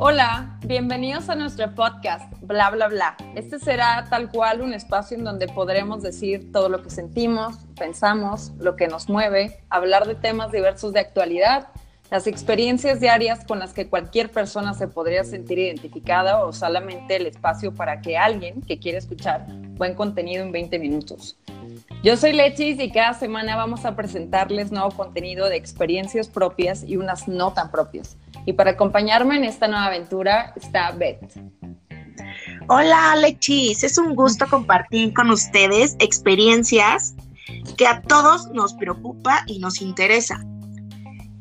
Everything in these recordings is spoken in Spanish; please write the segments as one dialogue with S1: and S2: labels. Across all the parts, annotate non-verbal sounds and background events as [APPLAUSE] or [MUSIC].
S1: Hola, bienvenidos a nuestro podcast, bla, bla, bla. Este será tal cual un espacio en donde podremos decir todo lo que sentimos, pensamos, lo que nos mueve, hablar de temas diversos de actualidad, las experiencias diarias con las que cualquier persona se podría sentir identificada o solamente el espacio para que alguien que quiere escuchar buen contenido en 20 minutos. Yo soy Lechis y cada semana vamos a presentarles nuevo contenido de experiencias propias y unas no tan propias. Y para acompañarme en esta nueva aventura está Beth.
S2: Hola Lechis, es un gusto compartir con ustedes experiencias que a todos nos preocupa y nos interesa.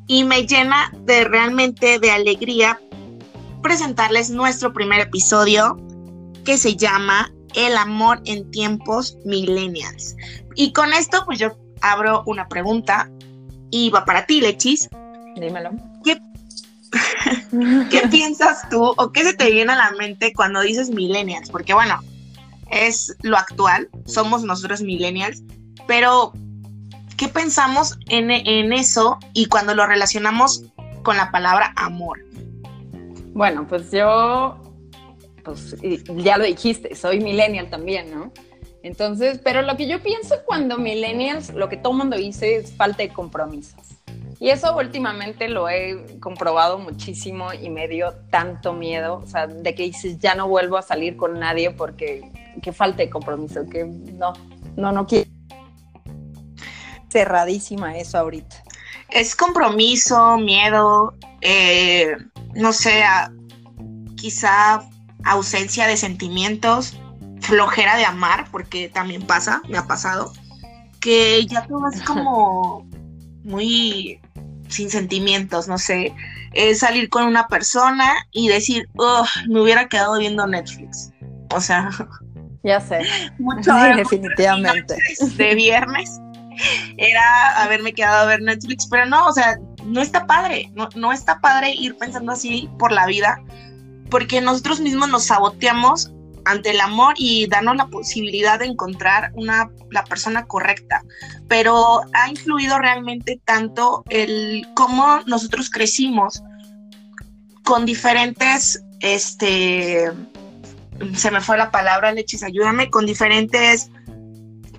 S2: Y me llena de realmente de alegría presentarles nuestro primer episodio que se llama El amor en tiempos millennials. Y con esto, pues yo abro una pregunta y va para ti, Lechis.
S1: Dímelo.
S2: ¿Qué, [LAUGHS] ¿Qué piensas tú o qué se te viene a la mente cuando dices millennials? Porque bueno, es lo actual, somos nosotros millennials, pero ¿qué pensamos en, en eso y cuando lo relacionamos con la palabra amor?
S1: Bueno, pues yo, pues ya lo dijiste, soy millennial también, ¿no? Entonces, pero lo que yo pienso cuando millennials, lo que todo mundo dice es falta de compromisos. Y eso últimamente lo he comprobado muchísimo y me dio tanto miedo, o sea, de que dices, ya no vuelvo a salir con nadie porque que falta de compromiso, que no, no, no quiero. Cerradísima eso ahorita.
S2: Es compromiso, miedo, eh, no sé, quizá ausencia de sentimientos flojera de amar, porque también pasa, me ha pasado, que ya todo es como muy sin sentimientos, no sé, es salir con una persona y decir, oh, me hubiera quedado viendo Netflix. O sea,
S1: ya sé.
S2: Mucho definitivamente. [LAUGHS] De viernes era haberme quedado a ver Netflix, pero no, o sea, no está padre, no, no está padre ir pensando así por la vida, porque nosotros mismos nos saboteamos ante el amor y darnos la posibilidad de encontrar una, la persona correcta. Pero ha influido realmente tanto el cómo nosotros crecimos con diferentes, este, se me fue la palabra, Lechis, ayúdame, con diferentes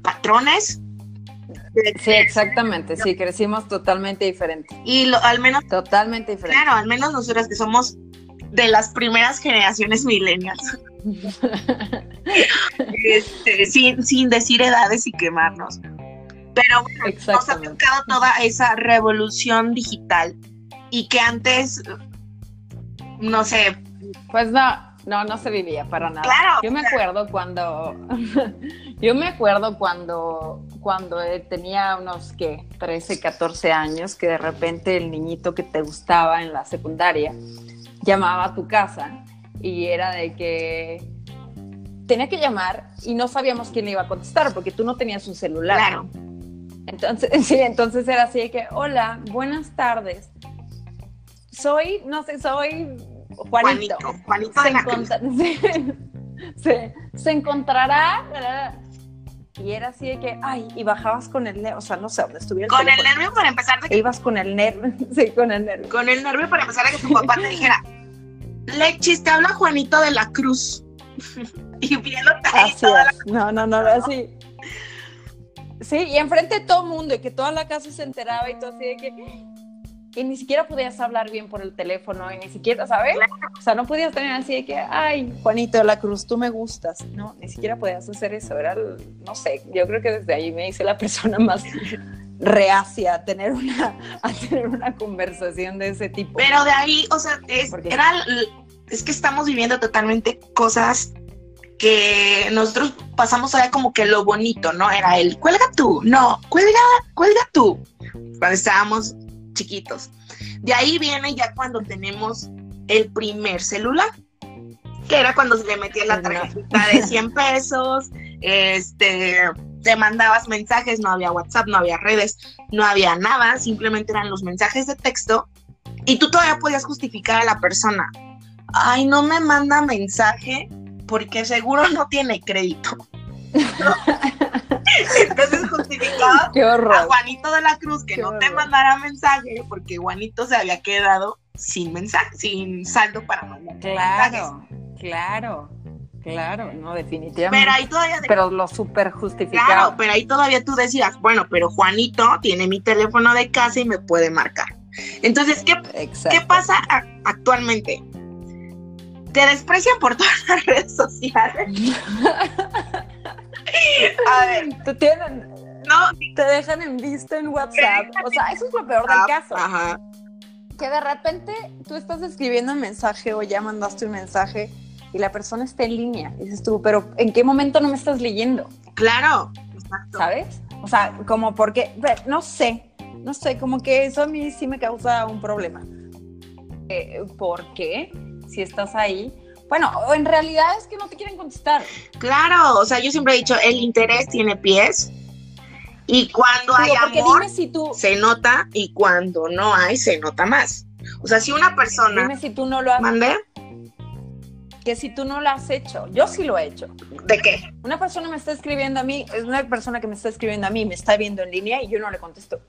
S2: patrones.
S1: Sí, exactamente, sí, crecimos totalmente diferente.
S2: Y lo, al menos...
S1: Totalmente diferente.
S2: Claro, al menos nosotras que somos de las primeras generaciones millennials. Este, sin, decir edades y quemarnos. Pero bueno, nos ha tocado toda esa revolución digital y que antes, no sé.
S1: Pues no, no, no se vivía para nada. yo me acuerdo cuando, [LAUGHS] yo me acuerdo cuando, cuando tenía unos, ¿qué? 13, 14 años, que de repente el niñito que te gustaba en la secundaria llamaba a tu casa y era de que tenía que llamar y no sabíamos quién le iba a contestar porque tú no tenías un celular.
S2: Claro.
S1: Entonces, [LAUGHS] sí, entonces era así de que, hola, buenas tardes. Soy, no sé, soy Juanito.
S2: Juanito, [LAUGHS]
S1: se, se, encontrará. Y era así de que, ay, y bajabas con el nervio, o sea, no sé dónde estuviera.
S2: Con el nervio para empezar.
S1: De que... Ibas con el nervio, [LAUGHS] sí, con el nervio.
S2: Con el nervio para empezar a que tu papá te dijera, Lechis, te habla Juanito de la Cruz. [LAUGHS] y viendo
S1: así la... No, no, no, así. Sí, y enfrente de todo el mundo, y que toda la casa se enteraba y todo así de que. Y ni siquiera podías hablar bien por el teléfono, y ni siquiera, ¿sabes? O sea, no podías tener así de que, ay, Juanito de la Cruz, tú me gustas. No, ni siquiera podías hacer eso. Era, no sé, yo creo que desde ahí me hice la persona [LAUGHS] más reacia a tener una, a tener una conversación de ese tipo.
S2: Pero de ahí, o sea, es, era, es que estamos viviendo totalmente cosas que nosotros pasamos allá como que lo bonito, ¿no? Era el cuelga tú, no, cuelga, cuelga tú, cuando estábamos chiquitos. De ahí viene ya cuando tenemos el primer celular, que era cuando se le metía la tarjeta de [LAUGHS] 100 pesos, este, te mandabas mensajes, no había WhatsApp, no había redes, no había nada, simplemente eran los mensajes de texto y tú todavía podías justificar a la persona. Ay, no me manda mensaje porque seguro no tiene crédito. [LAUGHS] Entonces justificaba a Juanito de la Cruz que
S1: Qué
S2: no te mandara mensaje porque Juanito se había quedado sin mensaje, sin saldo para mandar mensajes.
S1: Claro, claro, claro, no, definitivamente.
S2: Pero ahí todavía
S1: Pero lo súper
S2: Claro,
S1: justificado.
S2: pero ahí todavía tú decías, bueno, pero Juanito tiene mi teléfono de casa y me puede marcar. Entonces, ¿qué,
S1: Exacto.
S2: qué pasa actualmente? Te desprecian por [LAUGHS] todas las redes sociales. [LAUGHS] A ver,
S1: Te tienen,
S2: no.
S1: te dejan en visto en WhatsApp. O sea, eso es lo peor del caso.
S2: Ajá.
S1: Que de repente tú estás escribiendo un mensaje o ya mandaste un mensaje y la persona está en línea. Y dices tú, pero ¿en qué momento no me estás leyendo?
S2: Claro. Exacto.
S1: ¿Sabes? O sea, como porque, no sé, no sé, como que eso a mí sí me causa un problema. Eh, ¿Por qué? Si estás ahí. Bueno, en realidad es que no te quieren contestar.
S2: Claro, o sea, yo siempre he dicho, el interés tiene pies y cuando hay
S1: Digo, porque
S2: amor
S1: si tú,
S2: se nota y cuando no hay se nota más. O sea, si una persona
S1: dime si tú no lo has,
S2: mande,
S1: que si tú no lo has hecho. Yo sí lo he hecho.
S2: ¿de qué?
S1: Una persona me está escribiendo a mí, es una persona que me está escribiendo a mí, me está viendo en línea y yo no le contesto.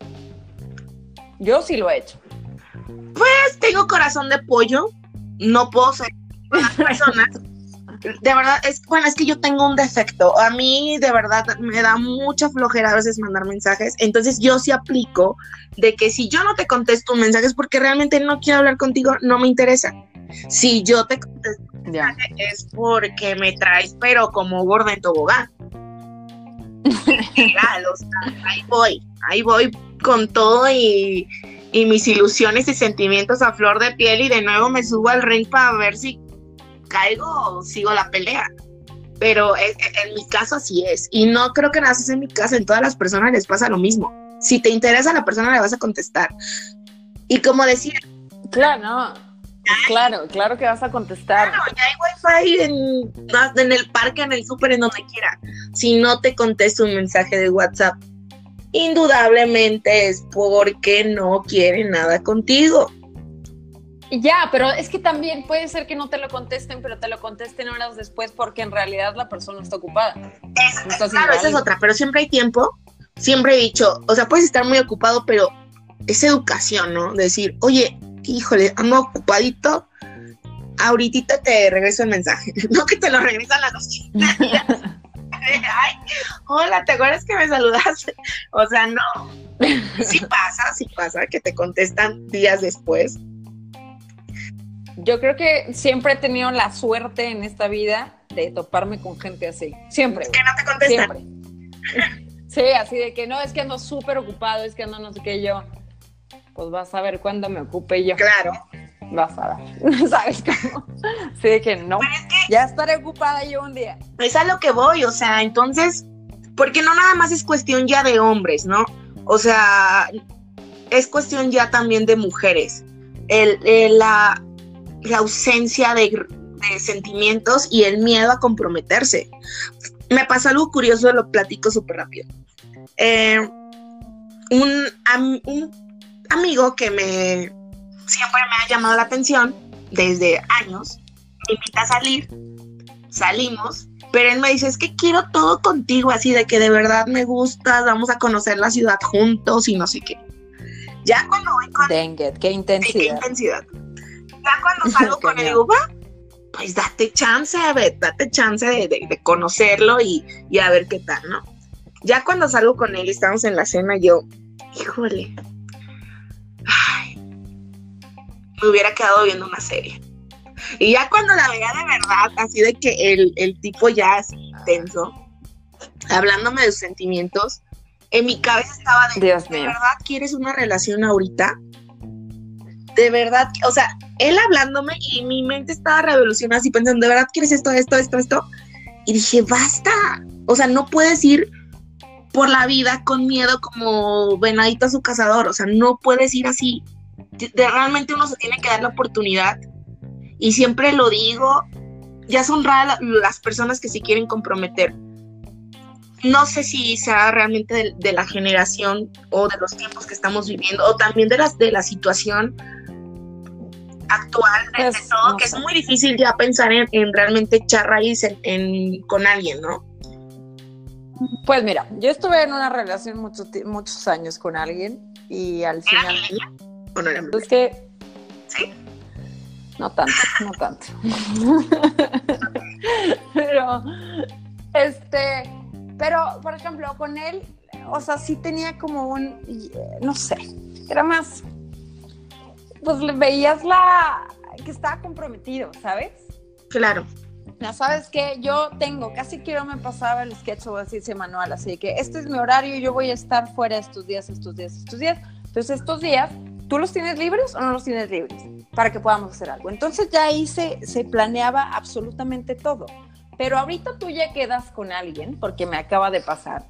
S1: Yo sí lo he hecho.
S2: Pues tengo corazón de pollo, no puedo ser las [LAUGHS] personas. De verdad, es bueno, es que yo tengo un defecto. A mí, de verdad, me da mucha flojera a veces mandar mensajes. Entonces, yo sí aplico de que si yo no te contesto un mensaje es porque realmente no quiero hablar contigo, no me interesa. Si yo te contesto
S1: Ya.
S2: es porque me traes, pero como gorda en tobogán. [LAUGHS] Literal, o sea, ahí voy, ahí voy con todo y, y mis ilusiones y sentimientos a flor de piel y de nuevo me subo al ring para ver si caigo o sigo la pelea. Pero en, en mi caso así es. Y no creo que nada más en mi caso, en todas las personas les pasa lo mismo. Si te interesa a la persona, le vas a contestar. Y como decía,
S1: Claro, no. Claro, claro que vas a contestar.
S2: Claro, ya hay wifi en, en el parque, en el súper, en donde quiera. Si no te contesto un mensaje de WhatsApp, indudablemente es porque no quiere nada contigo.
S1: Ya, pero es que también puede ser que no te lo contesten, pero te lo contesten horas después porque en realidad la persona está ocupada.
S2: Es-
S1: No
S2: claro, esa es otra, pero siempre hay tiempo. Siempre he dicho, o sea, puedes estar muy ocupado, pero es educación, ¿no? Decir, oye, híjole, ando ocupadito, ahorita te regreso el mensaje. [LAUGHS] No que te lo regresan a los 15 días. Ay, hola, ¿te acuerdas que me saludaste? O sea, no. Sí pasa, sí pasa que te contestan días después.
S1: Yo creo que siempre he tenido la suerte en esta vida de toparme con gente así. Siempre.
S2: Que no te contestan.
S1: Siempre. Sí, así de que no, es que ando súper ocupado, es que ando no sé qué yo. Pues vas a ver cuándo me ocupe yo.
S2: Claro.
S1: Vas a ver. [LAUGHS] ¿Sabes cómo? Sí, que no.
S2: Pero es que
S1: Ya estaré ocupada yo un día.
S2: es a lo que voy, o sea, entonces, porque no nada más es cuestión ya de hombres, ¿no? O sea, es cuestión ya también de mujeres. El, el- la, la ausencia de, de sentimientos y el miedo a comprometerse. Me pasó algo curioso, lo platico súper rápido. Eh, un amigo que me siempre me ha llamado la atención desde años, me invita a salir, salimos, pero él me dice, es que quiero todo contigo, así de que de verdad me gustas, vamos a conocer la ciudad juntos y no sé qué. Ya cuando voy con
S1: Dang it, qué
S2: Sí, qué
S1: intensidad.
S2: intensidad. Ya cuando [LAUGHS] salgo con él, digo, va, pues date chance, a ver, date chance de, de- de conocerlo y, y a ver qué tal, ¿no? Ya cuando salgo con él y estamos en la cena, yo, híjole, me hubiera quedado viendo una serie. Y ya cuando la veía de verdad, así de que el, el tipo ya así intenso, hablándome de sus sentimientos, en mi cabeza estaba de,
S1: Dios
S2: ¿de
S1: mío.
S2: verdad quieres una relación ahorita? De verdad, o sea, él hablándome y mi mente estaba revolucionada así pensando, ¿de verdad quieres esto, esto, esto, esto? Y dije, basta. O sea, no puedes ir por la vida con miedo como venadito a su cazador. O sea, no puedes ir así. De- realmente uno se tiene que dar la oportunidad. Y siempre lo digo, ya son raras la- las personas que se quieren comprometer. No sé si sea realmente de, de la generación o de los tiempos que estamos viviendo, o también de, las, de la situación actual de
S1: Pues,
S2: todo,
S1: no
S2: que es muy difícil ya pensar en, en realmente echar raíz en- en- con alguien, ¿no?
S1: Pues mira, yo estuve en una relación muchos, muchos años con alguien y al final... ¿O no es que... Sí. No tanto, no tanto. [LAUGHS] pero, este, pero, por ejemplo, con él, o sea, sí tenía como un, no sé, era más, pues le veías la, que estaba comprometido, ¿sabes?
S2: Claro.
S1: Ya sabes que yo tengo, casi quiero me pasaba el sketch o así ese manual, así que este es mi horario, yo voy a estar fuera estos días, estos días, estos días. Entonces estos días, ¿tú los tienes libres o no los tienes libres? Para que podamos hacer algo. Entonces ya ahí se, se planeaba absolutamente todo. Pero ahorita tú ya quedas con alguien, porque me acaba de pasar,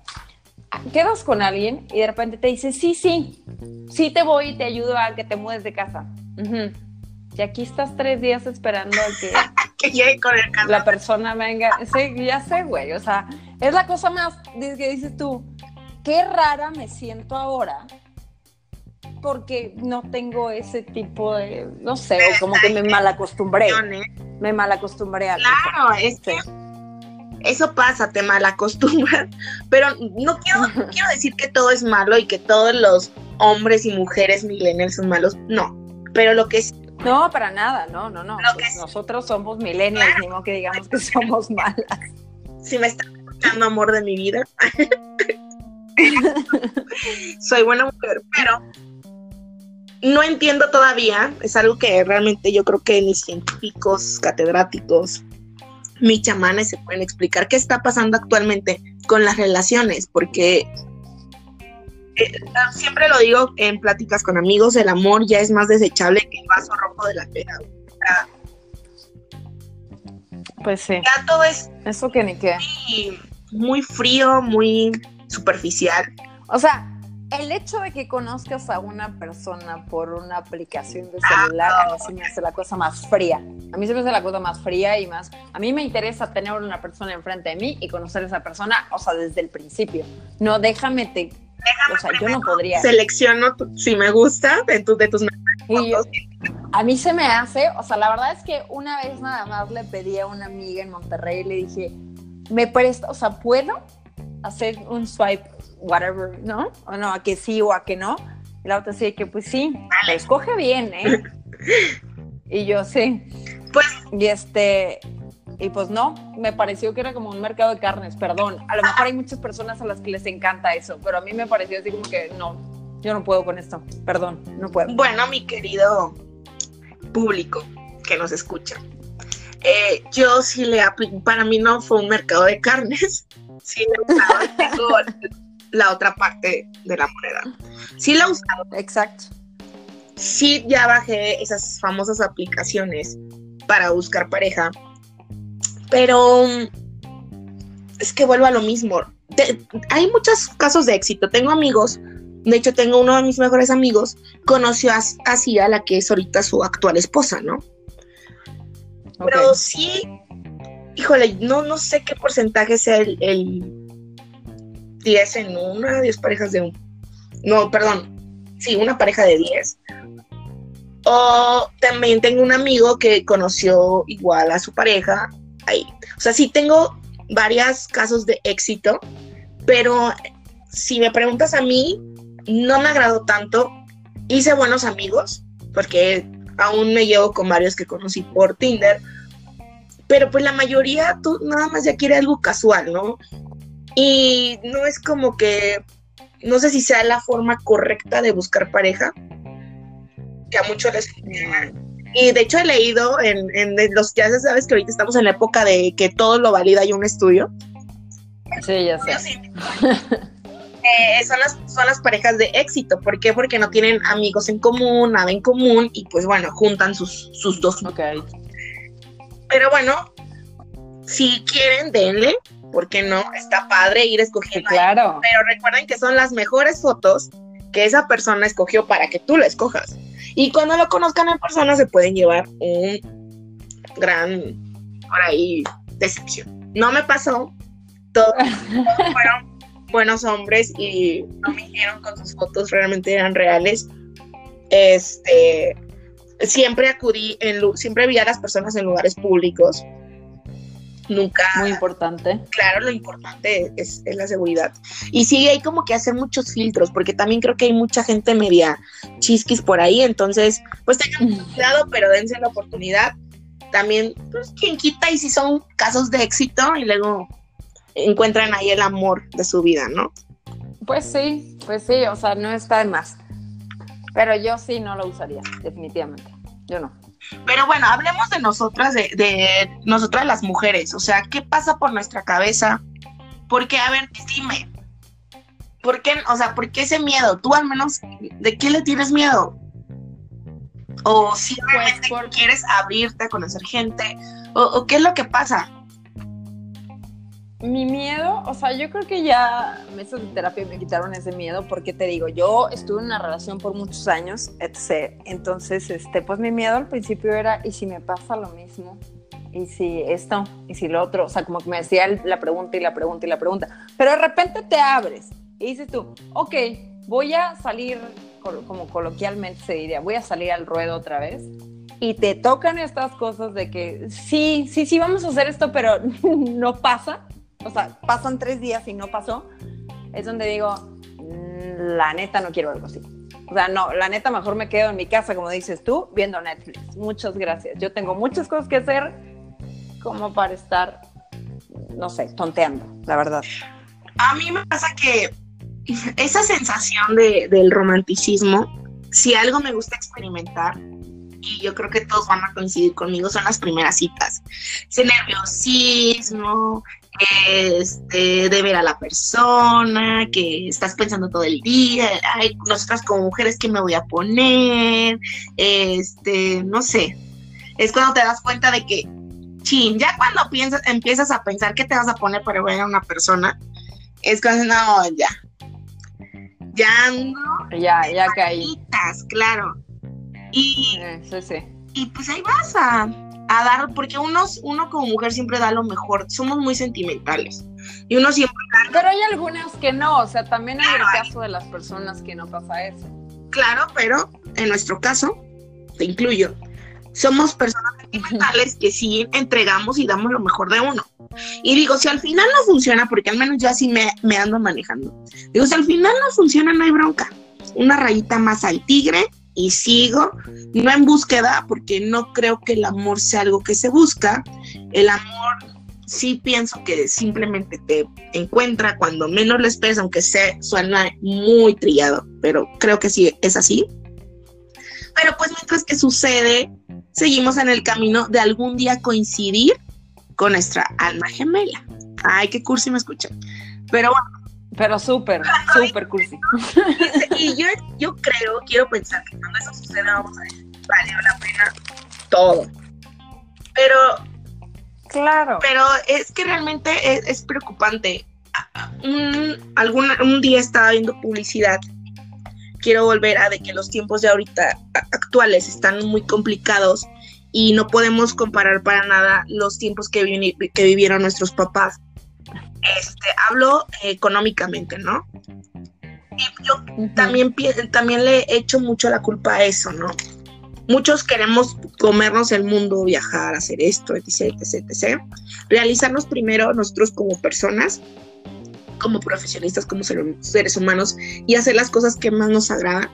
S1: quedas con alguien y de repente te dice, sí, sí, sí te voy y te ayudo a que te mudes de casa. Y aquí estás tres días esperando a que, [LAUGHS]
S2: que llegue con el
S1: la persona venga. Sí, ya sé, güey. O sea, es la cosa más que dices tú, qué rara me siento ahora porque no tengo ese tipo de, no sé, como que me malacostumbré. Me malacostumbré a
S2: Claro, es que eso pasa, te malacostumbras, [LAUGHS] pero no quiero, [LAUGHS] quiero decir que todo es malo y que todos los hombres y mujeres millennials son malos, no, pero lo que es...
S1: No, para nada, no, no, no. Pues nosotros somos millennials, ni modo que digamos que somos [LAUGHS] malas.
S2: Si me está escuchando amor de mi vida, soy buena mujer, pero no entiendo todavía, es algo que realmente yo creo que ni científicos, catedráticos, mis chamanes se pueden explicar qué está pasando actualmente con las relaciones, porque eh, siempre lo digo en pláticas con amigos, el amor ya es más desechable que el vaso rojo de la pera.
S1: Pues sí.
S2: Ya todo es
S1: eso que ni qué.
S2: muy frío, muy superficial.
S1: O sea, el hecho de que conozcas a una persona por una aplicación de celular, a mí se me hace la cosa más fría. A mí se me hace la cosa más fría y más. A mí me interesa tener una persona enfrente de mí y conocer a esa persona, o sea, desde el principio. No, déjame te. o sea, yo no podría.
S2: Selecciono si me gusta de, tu, de tus
S1: a mí se me hace, o sea, la verdad es que una vez nada más le pedí a una amiga en Monterrey y le dije, ¿me presta, o sea, puedo hacer un swipe whatever, ¿no? O no, a que sí o a que no. Y la otra sí, que pues sí, escoge bien, ¿eh? [LAUGHS] y yo sí. Pues. Y este, y pues no, me pareció que era como un mercado de carnes, perdón. A lo mejor hay muchas personas a las que les encanta eso, pero a mí me pareció así como que no, yo no puedo con esto, perdón, no puedo.
S2: Bueno, mi querido público que nos escucha, eh, yo sí le aplico, para mí no fue un mercado de carnes, [LAUGHS] sí le la otra parte de la moneda. Sí la he usado.
S1: Exacto.
S2: Sí ya bajé esas famosas aplicaciones para buscar pareja, pero es que vuelvo a lo mismo. hay muchos casos de éxito. Tengo amigos, de hecho tengo uno de mis mejores amigos, conoció así a la que es ahorita su actual esposa, ¿no? Pero sí, híjole, no, no sé qué porcentaje sea el 10 en una, 10 parejas de un... No, perdón, sí, una pareja de 10. O también tengo un amigo que conoció igual a su pareja ahí. O sea, sí tengo varios casos de éxito, pero si me preguntas a mí, no me agradó tanto. Hice buenos amigos, porque aún me llevo con varios que conocí por Tinder, pero pues la mayoría tú nada más ya quiere algo casual, ¿no? Y no es como que, no sé si sea la forma correcta de buscar pareja, que a muchos les... Y de hecho he leído en, los, ya sabes que ahorita estamos en la época de que todo lo valida y un estudio.
S1: Sí, ya sé.
S2: Eh, son, las, son las parejas de éxito. ¿Por qué? Porque no tienen amigos en común, nada en común y pues bueno, juntan sus, sus dos.
S1: Ok.
S2: Pero bueno, si quieren, denle. ¿Por qué no? Está padre ir escogiendo.
S1: claro.
S2: Pero recuerden que son las mejores fotos que esa persona escogió para que tú la escojas. Y cuando lo conozcan en persona se pueden llevar un gran, por ahí, decepción. No me pasó, todos, [LAUGHS] fueron buenos hombres y no me dijeron con sus fotos, realmente eran reales. Este, siempre acudí, en, siempre vi a las personas en lugares públicos nunca.
S1: Muy importante.
S2: Claro, lo importante es, la seguridad. Y sí, hay como que hacer muchos filtros, porque también creo que hay mucha gente media chisquis por ahí, entonces, pues tengan cuidado, pero dense la oportunidad. También, pues, quien quita y si son casos de éxito y luego encuentran ahí el amor de su vida, ¿no?
S1: Pues sí, pues sí, o sea, no está de más. Pero yo sí no lo usaría, definitivamente. Yo no.
S2: Pero bueno, hablemos de nosotras, de, de nosotras las mujeres. O sea, ¿qué pasa por nuestra cabeza? Porque, a ver, dime, ¿por qué, o sea, por qué ese miedo? Tú al menos, ¿de qué le tienes miedo? O si pues quieres abrirte a conocer gente, o, o qué es lo que pasa.
S1: Mi miedo, o sea, yo creo que ya meses de terapia me quitaron ese miedo porque te digo, yo estuve en una relación por muchos años, etc. Entonces, este, pues mi miedo al principio era, ¿y si me pasa lo mismo? ¿Y si esto? ¿Y si lo otro? O sea, como que me decía la pregunta y la pregunta y la pregunta. Pero de repente te abres y dices tú, ok, voy a salir, como coloquialmente se diría, voy a salir al ruedo otra vez y te tocan estas cosas de que sí, sí, sí, vamos a hacer esto, pero [LAUGHS] no pasa o sea, pasan tres días y no pasó, es donde digo, mm, la neta no quiero algo así. O sea, no, la neta mejor me quedo en mi casa, como dices tú, viendo Netflix. Muchas gracias. Yo tengo muchas cosas que hacer como para estar, no sé, tonteando, la verdad.
S2: A mí me pasa que esa sensación de, del romanticismo, si algo me gusta experimentar, y yo creo que todos van a coincidir conmigo, son las primeras citas. Ese nerviosismo, este, de ver a la persona, que estás pensando todo el día, ay, nosotras como mujeres, ¿qué me voy a poner? Este, no sé. Es cuando te das cuenta de que, chin, ya cuando piensas, empiezas a pensar qué te vas a poner para ver a una persona, es cuando, no, ya. Ya ando.
S1: Ya, ya caí.
S2: Claro. Y,
S1: sí, sí.
S2: y pues ahí vas a a dar, porque unos, uno como mujer siempre da lo mejor, somos muy sentimentales. Y uno siempre
S1: Pero hay algunas que no, o sea, también hay el caso de las personas que no pasa eso.
S2: Claro, pero en nuestro caso, te incluyo, somos personas [LAUGHS] sentimentales que sí entregamos y damos lo mejor de uno. Y digo, si al final no funciona, porque al menos yo así me, me ando manejando, digo, si al final no funciona, no hay bronca. Una rayita más al tigre y sigo, no en búsqueda, porque no creo que el amor sea algo que se busca. El amor sí pienso que simplemente te encuentra cuando menos le esperas, aunque sea, suena muy trillado, pero creo que sí es así. Pero pues mientras que sucede, seguimos en el camino de algún día coincidir con nuestra alma gemela. Ay, qué cursi me escuchan. Pero bueno,
S1: pero súper, súper cursi. [LAUGHS]
S2: Y yo, yo creo, quiero pensar que cuando eso suceda, vamos a decir, valió la pena todo. Pero.
S1: Claro.
S2: Pero es que realmente es, preocupante. Un, algún, un día estaba viendo publicidad. Quiero volver a de que los tiempos de ahorita actuales están muy complicados y no podemos comparar para nada los tiempos que, que vivieron nuestros papás este, hablo económicamente, ¿no? Y yo también, también le echo mucho la culpa a eso, ¿no? Muchos queremos comernos el mundo, viajar, hacer esto, etc, etc, etc. Realizarnos primero nosotros como personas, como profesionistas, como seres humanos y hacer las cosas que más nos agradan.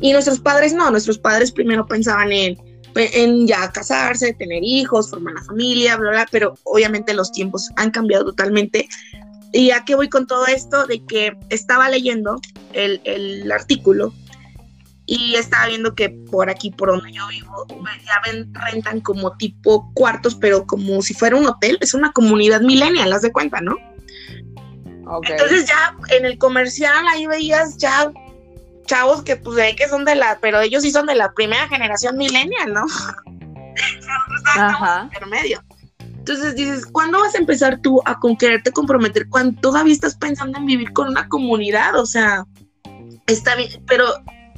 S2: Y nuestros padres no, nuestros padres primero pensaban en en ya casarse, tener hijos, formar una familia, bla, bla, pero obviamente los tiempos han cambiado totalmente. ¿Y a qué voy con todo esto? De que estaba leyendo el, el artículo y estaba viendo que por aquí, por donde yo vivo, ya ven, rentan como tipo cuartos, pero como si fuera un hotel, es una comunidad millennial, haz de cuenta, ¿no? Entonces ya en el comercial ahí veías ya chavos que pues de que son de la, pero ellos sí son de la primera generación millennial, ¿no? Ajá. intermedio. Entonces dices, ¿cuándo vas a empezar tú a con quererte comprometer cuando todavía estás pensando en vivir con una comunidad? O sea, está bien, pero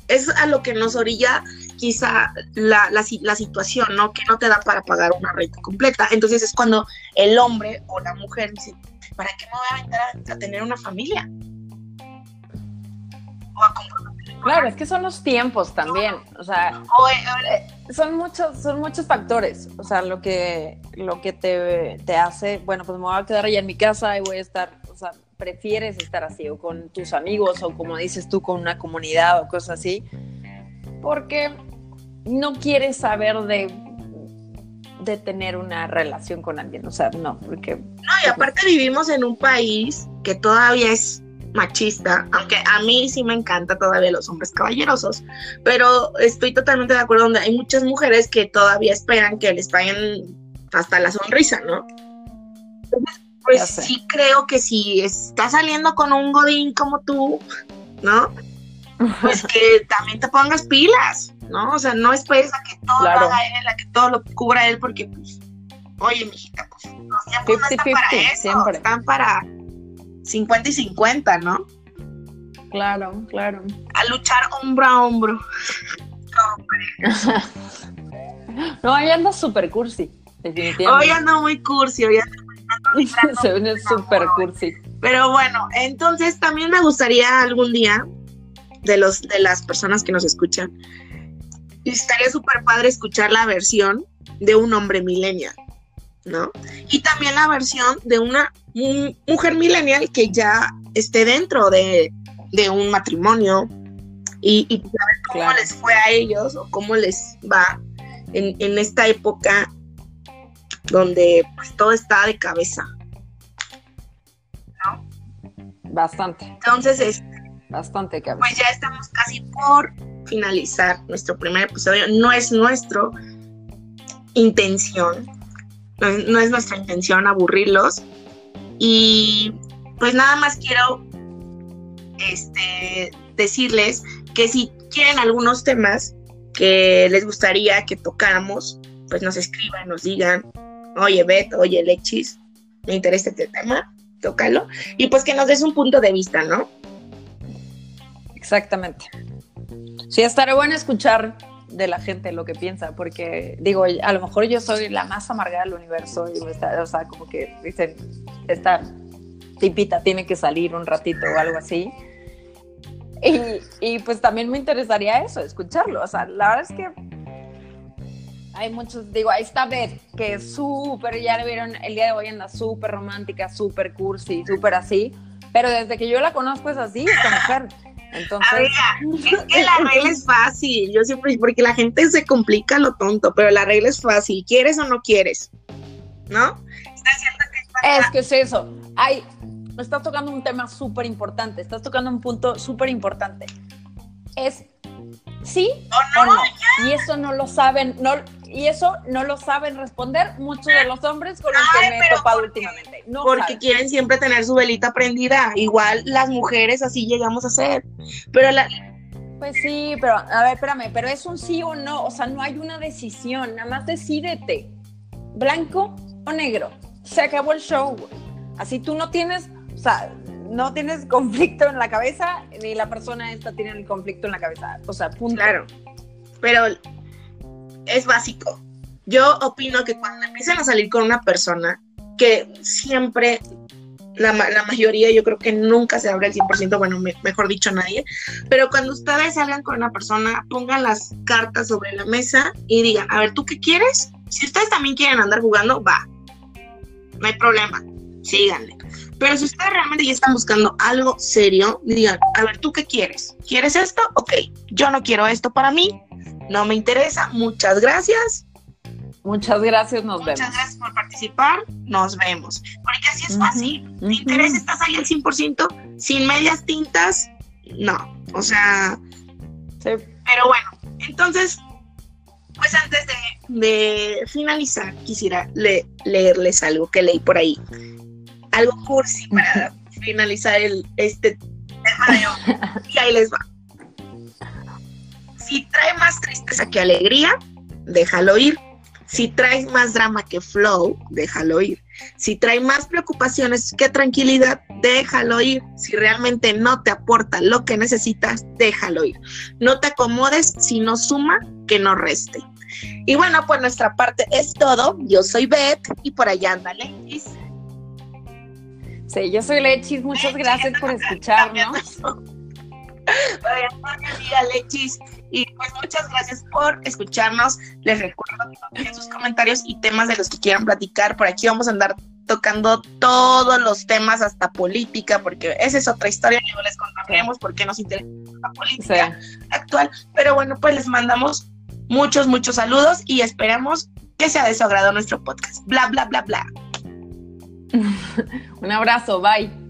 S2: es a lo que nos orilla quizá la, la, la, situación, ¿no? Que no te da para pagar una renta completa. Entonces es cuando el hombre o la mujer dice, ¿para qué me voy a aventar a, a tener una familia? O a comprometer
S1: Claro, es que son los tiempos también, o sea, eh, son muchos, son muchos factores, o sea, lo que, lo que te, te hace, bueno, pues me voy a quedar allá en mi casa y voy a estar, o sea, prefieres estar así, o con tus amigos, o como dices tú, con una comunidad o cosas así, porque no quieres saber de, de tener una relación con alguien, o sea, no, porque...
S2: No, y aparte vivimos en un país que todavía es machista, aunque a mí sí me encanta todavía los hombres caballerosos, pero estoy totalmente de acuerdo donde hay muchas mujeres que todavía esperan que les paguen hasta la sonrisa, ¿no? pues sí creo que si estás saliendo con un godín como tú, ¿no? Pues que [LAUGHS] también te pongas pilas, ¿no? O sea, no esperes a que todo lo haga él, a que todo lo cubra él, porque pues, oye, mijita, pues los tiempos no están para eso, están para 50 y 50, ¿no?
S1: Claro, claro.
S2: A luchar hombro a hombro. [LAUGHS]
S1: no, hoy anda súper cursi, definitivamente.
S2: Hoy anda muy cursi, hoy anda [LAUGHS]
S1: Se ve súper cursi.
S2: Pero bueno, entonces también me gustaría algún día, de, los, de las personas que nos escuchan, estaría súper padre escuchar la versión de un hombre millennial, ¿no? Y también la versión de una mujer millennial que ya esté dentro de, un matrimonio y, y cómo les fue a ellos o cómo les va en, en esta época donde pues todo está de cabeza. ¿No?
S1: Bastante.
S2: Entonces, es,
S1: bastante cabeza.
S2: Pues ya estamos casi por finalizar nuestro primer episodio. No es nuestro intención, no es nuestra intención aburrirlos. Y pues nada más quiero este, decirles que si quieren algunos temas que les gustaría que tocáramos, pues nos escriban, nos digan oye, Bet, oye, Lechis, me interesa este tema, tócalo. Y pues que nos des un punto de vista, ¿no?
S1: Exactamente. Sí, estaré bueno escuchar de la gente lo que piensa, porque digo, a lo mejor yo soy la más amargada del universo, y o sea, como que dicen, esta tipita tiene que salir un ratito o algo así. Y, y pues también me interesaría eso, escucharlo. O sea, la verdad es que hay muchos, digo, ahí está Beth, que es súper, ya le vieron, el día de hoy anda súper romántica, súper cursi, súper así, pero desde que yo la conozco es así, esta mujer. Entonces...
S2: es que la regla es fácil, yo siempre, porque la gente se complica lo tonto, pero la regla es fácil, ¿quieres o no quieres? ¿No?
S1: es que es eso, ay, estás tocando un tema súper importante, estás tocando un punto súper importante. Es sí o no. Y eso no lo saben, no, y eso no lo saben responder muchos de los hombres con los que me he topado últimamente.
S2: porque quieren siempre tener su velita prendida. Igual las mujeres así llegamos a ser. Pero la.
S1: Pues sí, pero a ver, espérame, pero es un sí o no, o sea, no hay una decisión, nada más decídete, blanco o negro, se acabó el show, Así tú no tienes, o sea, no tienes conflicto en la cabeza, ni la persona esta tiene el conflicto en la cabeza, o sea, punto.
S2: Claro, pero es básico. Yo opino que cuando empiezan a salir con una persona, que siempre, la, mayoría, yo creo que nunca se abre el 100%, bueno, mejor dicho, nadie, pero cuando ustedes salgan con una persona, pongan las cartas sobre la mesa y digan, a ver, ¿tú qué quieres? Si ustedes también quieren andar jugando, va, no hay problema, síganle. Pero si ustedes realmente ya están buscando algo serio, digan, a ver, ¿tú qué quieres? ¿Quieres esto? Ok, yo no quiero esto para mí, no me interesa. Muchas gracias.
S1: Muchas gracias, nos vemos.
S2: Muchas gracias por participar, nos vemos. Porque así es fácil. ¿Te interesa? ¿Estás ahí al 100%? Sin medias tintas, no. O sea, sí. pero bueno, entonces, pues antes de, finalizar, quisiera leerles algo que leí por ahí. Algo cursi para finalizar el, este tema de hoy. Y ahí les va. Si trae más tristeza que alegría, déjalo ir. Si trae más drama que flow, déjalo ir. Si trae más preocupaciones que tranquilidad, déjalo ir. Si realmente no te aporta lo que necesitas, déjalo ir. No te acomodes si no suma, que no reste. Y bueno, pues nuestra parte es todo. Yo soy Beth y por allá anda Lechis.
S1: Sí, yo soy Lechis. Muchas gracias por escucharnos.
S2: Mi amiga Lechis. Y pues muchas gracias por escucharnos. Les recuerdo que sus comentarios y temas de los que quieran platicar. Por aquí vamos a andar tocando todos los temas, hasta política, porque esa es otra historia, luego les contaremos por qué nos interesa la política actual. Pero bueno, pues les mandamos muchos, muchos saludos y esperamos que sea de su agrado nuestro podcast. Bla, bla, bla, bla. [LAUGHS]
S1: Un abrazo, bye.